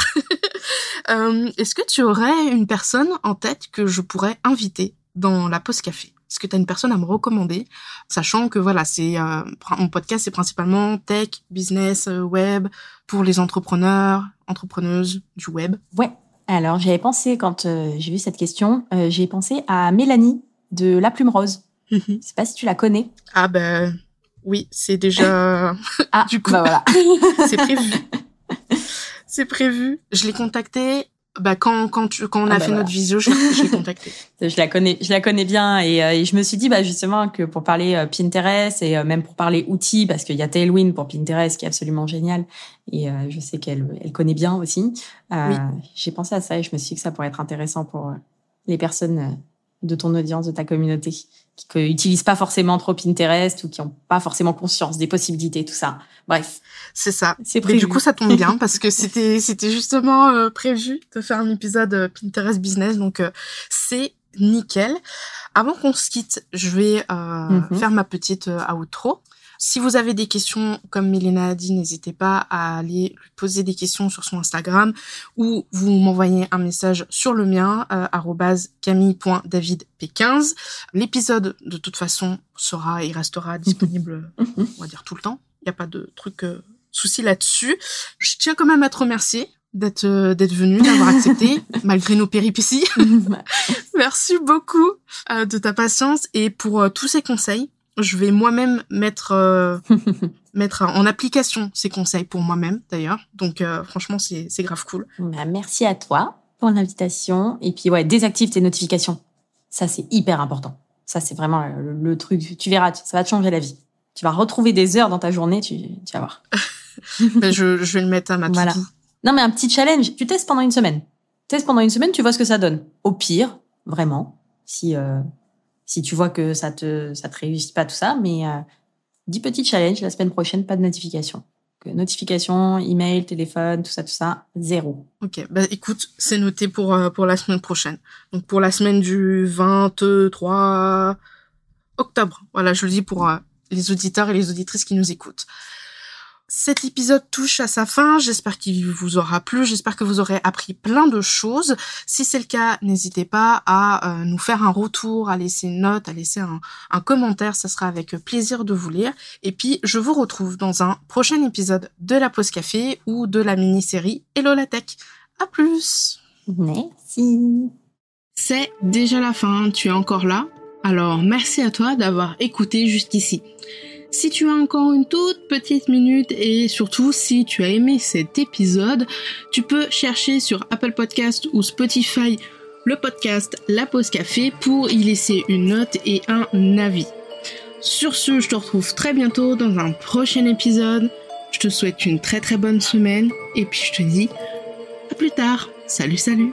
S1: est-ce que tu aurais une personne en tête que je pourrais inviter dans la pause café? Est-ce que tu as une personne à me recommander, sachant que voilà, c'est euh, mon podcast, c'est principalement tech, business, euh, web pour les entrepreneurs, entrepreneuses du web.
S2: Ouais. Alors j'avais pensé quand euh, j'ai vu cette question, j'ai pensé à Mélanie de La Plume Rose. Mhm. Je sais pas si tu la connais.
S1: Ah ben oui, c'est déjà
S2: ah, du coup bah voilà.
S1: c'est prévu. C'est prévu. Je l'ai contactée bah quand quand tu, quand on a ah, bah fait notre visio, je, je l'ai contacté.
S2: je la connais, je la connais bien et, euh, et, je me suis dit bah justement que pour parler euh, Pinterest et euh, même pour parler outils parce qu'il y a Tailwind pour Pinterest qui est absolument génial et je sais qu'elle elle connaît bien aussi. Oui. J'ai pensé à ça et je me suis dit que ça pourrait être intéressant pour les personnes de ton audience, de ta communauté qui n'utilisent pas forcément trop Pinterest ou qui n'ont pas forcément conscience des possibilités, tout ça. Bref.
S1: C'est ça. C'est prévu. du coup, ça tombe bien parce que c'était c'était justement euh, prévu de faire un épisode euh, Pinterest Business, donc euh, c'est nickel. Avant qu'on se quitte, je vais mm-hmm. faire ma petite outro. Si vous avez des questions, comme Milena a dit, n'hésitez pas à aller lui poser des questions sur son Instagram ou vous m'envoyez un message sur le mien, euh, camille.davidp15. L'épisode, de toute façon, sera et restera disponible, on va dire, tout le temps. Il n'y a pas de truc euh, souci là-dessus. Je tiens quand même à te remercier d'être euh, d'être venu, d'avoir accepté malgré nos péripéties. Merci beaucoup euh, de ta patience et pour euh, tous ces conseils je vais moi-même mettre euh, mettre en application ces conseils pour moi-même d'ailleurs. Donc euh, franchement c'est grave cool.
S2: Bah, merci à toi pour l'invitation et puis ouais désactive tes notifications. Ça c'est hyper important. Ça c'est vraiment le, truc. Tu verras, ça va te changer la vie. Tu vas retrouver des heures dans ta journée, tu, tu vas voir.
S1: Ben, je, je vais le mettre à ma voilà.
S2: Non mais un petit challenge. Tu testes pendant une semaine. Teste pendant une semaine, tu vois ce que ça donne. Au pire, vraiment, si euh, si tu vois que ça te ça te réussit pas tout ça, mais euh, 10 petits challenges la semaine prochaine, pas de notification. notification, email, téléphone, tout ça, tout ça, zéro.
S1: Ok, bah écoute, c'est noté pour euh, pour la semaine prochaine. Donc pour la semaine du 23 octobre. Voilà, je le dis pour euh, les auditeurs et les auditrices qui nous écoutent. Cet épisode touche à sa fin. J'espère qu'il vous aura plu. J'espère que vous aurez appris plein de choses. Si c'est le cas, n'hésitez pas à euh, nous faire un retour, à laisser une note, à laisser un, un, commentaire. Ça sera avec plaisir de vous lire. Et puis, je vous retrouve dans un prochain épisode de la pause café ou de la mini-série Hello la Tech. À plus.
S2: Merci.
S1: C'est déjà la fin. Tu es encore là? Alors, merci à toi d'avoir écouté jusqu'ici. Si tu as encore une toute petite minute et surtout si tu as aimé cet épisode, tu peux chercher sur Apple Podcast ou Spotify le podcast La Pause Café pour y laisser une note et un avis. Sur ce, je te retrouve très bientôt dans un prochain épisode. Je te souhaite une très très bonne semaine et puis je te dis à plus tard. Salut salut